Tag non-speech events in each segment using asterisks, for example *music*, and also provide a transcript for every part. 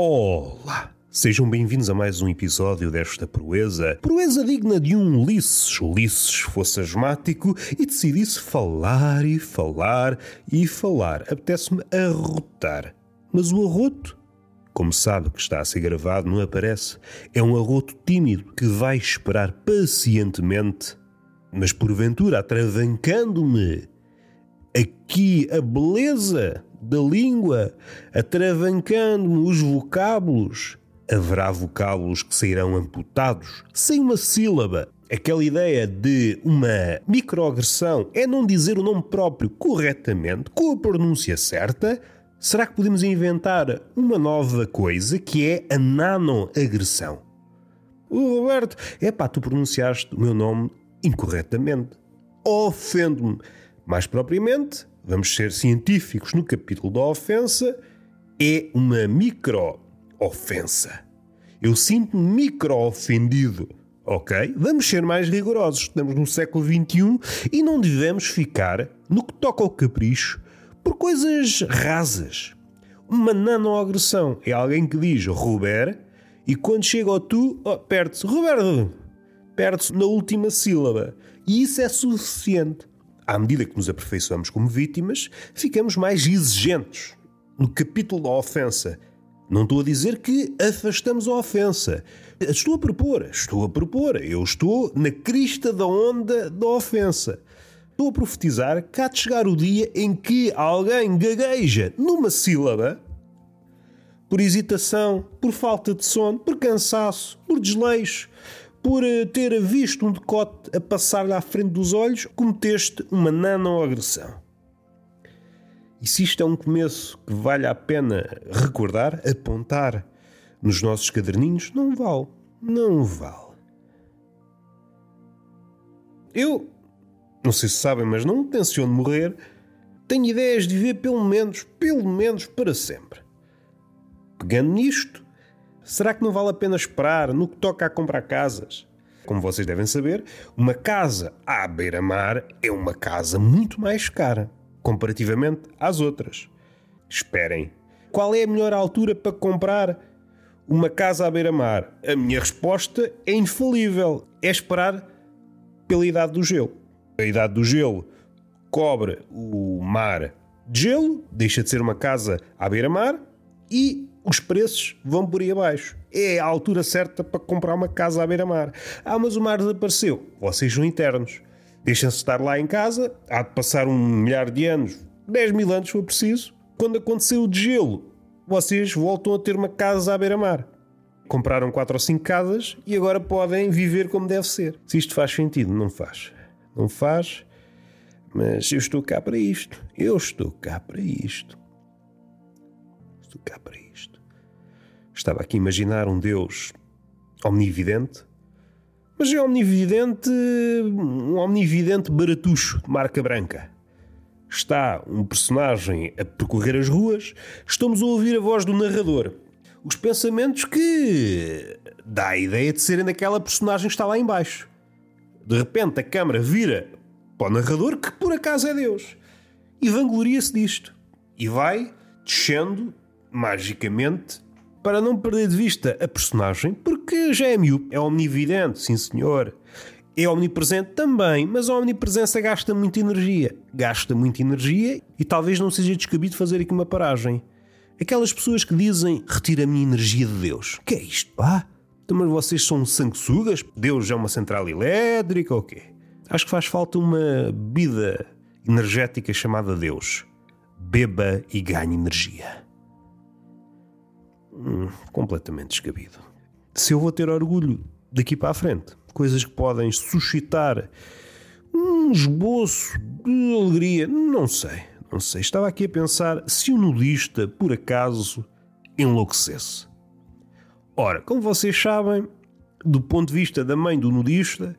Olá! Sejam bem-vindos a mais um episódio desta proeza. Proeza digna de um Ulisses. Ulisses fosse asmático e decidisse falar e falar e falar. Apetece-me arrotar. Mas o arroto, como sabe que está a ser gravado, não aparece. É um arroto tímido que vai esperar pacientemente, mas porventura atravancando-me aqui a beleza da língua, atravancando-me os vocábulos. Haverá vocábulos que sairão amputados, sem uma sílaba. Aquela ideia de uma microagressão é não dizer o nome próprio corretamente, com a pronúncia certa. Será que podemos inventar uma nova coisa que é a nanoagressão? O Roberto, é pá, tu pronunciaste o meu nome incorretamente. Ofendo-me. Mais propriamente, vamos ser científicos no capítulo da ofensa, é uma micro-ofensa. Eu sinto-me micro-ofendido. Ok? Vamos ser mais rigorosos. Estamos no século XXI e não devemos ficar, no que toca ao capricho, por coisas rasas. Uma nanoagressão é alguém que diz Robert e quando chega ao tu, oh, perde-se Roberto. Perde-se na última sílaba. E isso é suficiente à medida que nos aperfeiçoamos como vítimas, ficamos mais exigentes. No capítulo da ofensa, não estou a dizer que afastamos a ofensa. Estou a propor, estou a propor. Eu estou na crista da onda da ofensa. Estou a profetizar que há de chegar o dia em que alguém gagueja numa sílaba por hesitação, por falta de sono, por cansaço, por desleixo, por eh, ter visto um decote a passar-lhe à frente dos olhos, cometeste uma nanoagressão. E se isto é um começo que vale a pena recordar, apontar nos nossos caderninhos, não vale. Não vale. Eu, não sei se sabem, mas não tenciono morrer. Tenho ideias de viver pelo menos, pelo menos para sempre. Pegando nisto, Será que não vale a pena esperar no que toca a comprar casas? Como vocês devem saber, uma casa à beira-mar é uma casa muito mais cara, comparativamente às outras. Esperem. Qual é a melhor altura para comprar uma casa à beira-mar? A minha resposta é infalível. É esperar pela idade do gelo. A idade do gelo cobre o mar de gelo, deixa de ser uma casa à beira-mar e os preços vão por aí abaixo. É a altura certa para comprar uma casa à beira-mar. Ah, mas o mar desapareceu. Vocês são internos. Deixem-se estar lá em casa, há de passar um milhar de anos, 10 mil anos se for preciso. Quando aconteceu o gelo, vocês voltam a ter uma casa à beira-mar. Compraram 4 ou 5 casas e agora podem viver como deve ser. Se isto faz sentido, não faz. Não faz, mas eu estou cá para isto. Eu estou cá para isto. Para isto. Estava aqui a imaginar um Deus omnividente, mas é omnividente, um omnividente baratucho de marca branca. Está um personagem a percorrer as ruas, estamos a ouvir a voz do narrador. Os pensamentos que dá a ideia de serem daquela personagem que está lá embaixo. De repente a câmara vira para o narrador, que por acaso é Deus, e vangloria-se disto. E vai descendo magicamente para não perder de vista a personagem, porque já é miúdo, é omnividente, sim senhor. É omnipresente também, mas a omnipresença gasta muita energia. Gasta muita energia e talvez não seja descabido fazer aqui uma paragem. Aquelas pessoas que dizem retira a minha energia de Deus. Que é isto, pá? Então, mas vocês são sanguessugas? Deus é uma central elétrica ou quê? Acho que faz falta uma bebida energética chamada Deus. Beba e ganhe energia. Hum, completamente descabido. Se eu vou ter orgulho daqui para a frente, coisas que podem suscitar um esboço de alegria, não sei, não sei. Estava aqui a pensar se o nudista, por acaso, enlouquecesse. Ora, como vocês sabem, do ponto de vista da mãe do nudista,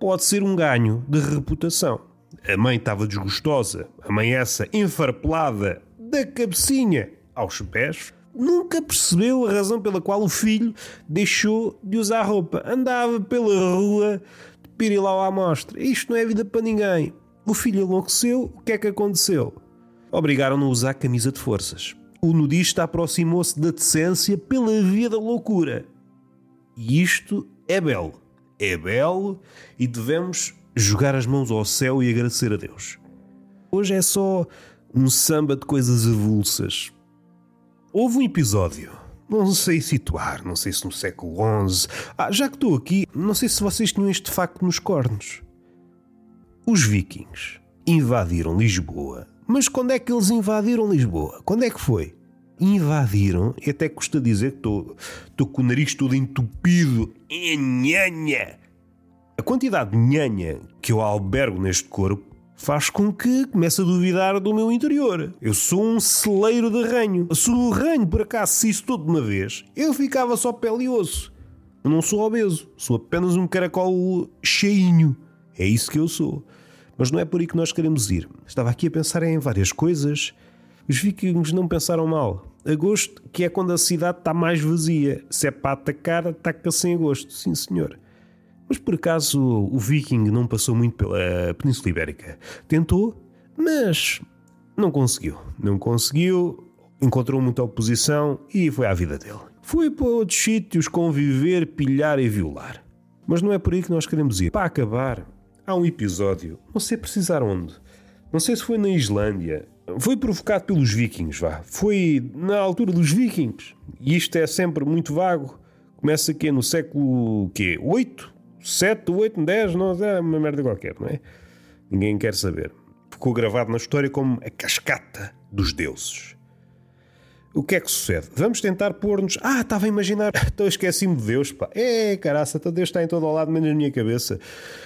pode ser um ganho de reputação. A mãe estava desgostosa, a mãe essa enfarpelada da cabecinha aos pés, nunca percebeu a razão pela qual o filho deixou de usar roupa. Andava pela rua de pirilau à mostra. Isto não é vida para ninguém. O filho enlouqueceu, o que é que aconteceu? Obrigaram-no a usar camisa de forças. O nudista aproximou-se da decência pela via da loucura. E isto é belo. É belo e devemos jogar as mãos ao céu e agradecer a Deus. Hoje é só um samba de coisas avulsas. Houve um episódio, não sei situar, não sei se no século XI. Ah, já que estou aqui, não sei se vocês tinham este facto nos cornos. Os vikings invadiram Lisboa. Mas quando é que eles invadiram Lisboa? Quando é que foi? Invadiram, e até custa dizer que estou, estou com o nariz todo entupido. Nhanha! A quantidade de nhanha que eu albergo neste corpo faz com que comece a duvidar do meu interior. Eu sou um celeiro de ranho. Se o ranho por acaso saísse todo de uma vez, eu ficava só pele e osso. Eu não sou obeso, sou apenas um caracol cheinho. É isso que eu sou. Mas não é por aí que nós queremos ir. Estava aqui a pensar em várias coisas. Os vikings não pensaram mal. Agosto, que é quando a cidade está mais vazia. Se é para atacar, ataca-se em agosto. Sim, senhor. Mas por acaso o viking não passou muito pela Península Ibérica. Tentou, mas não conseguiu. Não conseguiu, encontrou muita oposição e foi à vida dele. Foi para outros sítios conviver, pilhar e violar. Mas não é por aí que nós queremos ir. Para acabar, há um episódio, não sei precisar onde, não sei se foi na Islândia, foi provocado pelos vikings, vá. Foi na altura dos vikings. E isto é sempre muito vago. Começa aqui no século quê? 8? 7, 8, 10, não é uma merda qualquer, não é? Ninguém quer saber. Ficou gravado na história como a cascata dos deuses. O que é que sucede? Vamos tentar pôr-nos. Ah, estava a imaginar. *laughs* Então esqueci-me de Deus, pá. É, caraça, então Deus está em todo o lado, menos na minha cabeça.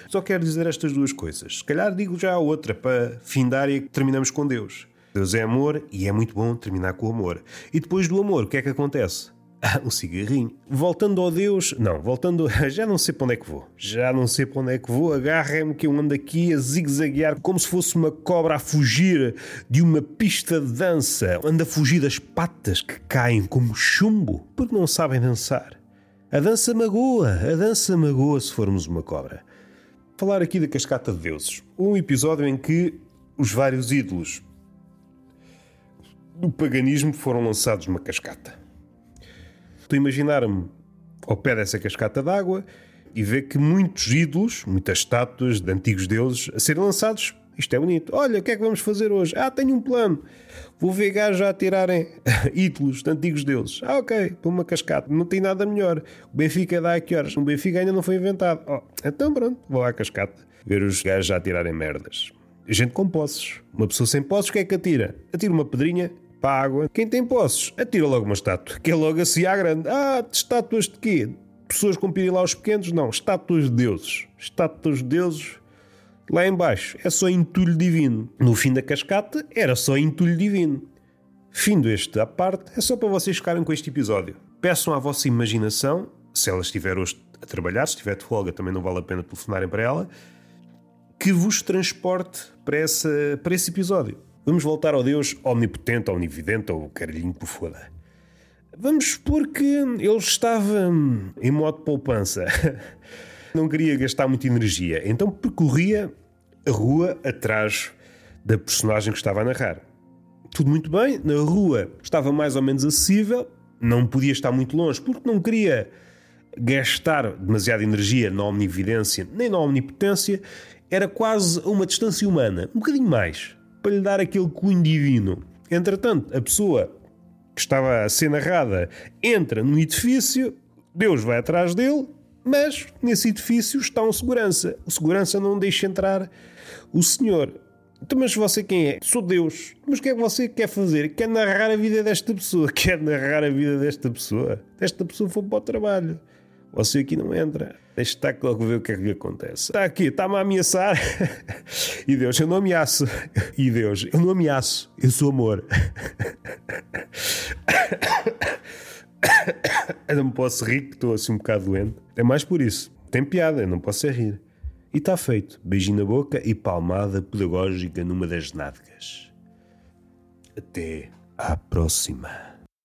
Só quero dizer estas duas coisas. Se calhar digo já a outra para findar e terminamos com Deus. Deus é amor e é muito bom terminar com o amor. E depois do amor, o que é que acontece? Ah, um cigarrinho. Voltando ao Deus, não, voltando, *laughs* já não sei para onde é que vou. Já não sei para onde é que vou. Agarrem-me que eu ando aqui a zigue-zaguear como se fosse uma cobra a fugir de uma pista de dança. Anda a fugir das patas que caem como chumbo porque não sabem dançar. A dança magoa, a dança magoa se formos uma cobra. Falar aqui da Cascata de Deuses. Um episódio em que os vários ídolos do paganismo foram lançados numa cascata. Estou a imaginar-me ao pé dessa cascata d'água e ver que muitos ídolos, muitas estátuas de antigos deuses a serem lançados. Isto é bonito. Olha, o que é que vamos fazer hoje? Ah, tenho um plano. Vou ver gajos a tirarem *laughs* ídolos de antigos deuses. Ah, ok, para uma cascata. Não tem nada melhor. O Benfica dá a que horas? O Benfica ainda não foi inventado. Oh, então pronto, vou à cascata. Ver os gajos a tirarem merdas. Gente com posses. Uma pessoa sem posses, o que é que atira? Atira uma pedrinha água. Quem tem posses, atira logo uma estátua, que é logo assim à grande. Ah, estátuas de quê? Pessoas com pirilaus pequenos? Não, estátuas de deuses. Estátuas de deuses lá embaixo. É só entulho divino. No fim da cascata, era só entulho divino. Findo este à parte, é só para vocês ficarem com este episódio. Peçam à vossa imaginação, se ela estiver hoje a trabalhar, se estiver de folga também não vale a pena telefonarem para ela, que vos transporte para, essa, para esse episódio. Vamos voltar ao Deus omnipotente, omnividente ou caralhinho que foda. Vamos porque ele estava em modo poupança. *laughs* Não queria gastar muita energia, então percorria a rua atrás da personagem que estava a narrar. Tudo muito bem, na rua estava mais ou menos acessível, não podia estar muito longe porque não queria gastar demasiada energia na omnividência nem na omnipotência, era quase a uma distância humana, um bocadinho mais para lhe dar aquele cunho divino. Entretanto, a pessoa que estava a ser narrada entra no edifício, Deus vai atrás dele, mas nesse edifício está um segurança. O segurança não deixa entrar o senhor. Então, mas você quem é? Sou Deus. Mas o que é que você quer fazer? Quer narrar a vida desta pessoa? *laughs* Quer narrar a vida desta pessoa? Esta pessoa foi para o trabalho. Você aqui não entra. Deixa estar logo ver o que é que lhe acontece. Está aqui, está-me a ameaçar. *laughs* e Deus, eu não ameaço. E Deus, eu não ameaço. Eu sou amor. *coughs* eu não posso rir, que estou assim um bocado doente. É mais por isso. Tem piada, eu não posso é rir. E está feito. Beijinho na boca e palmada pedagógica numa das nádegas. Até à próxima.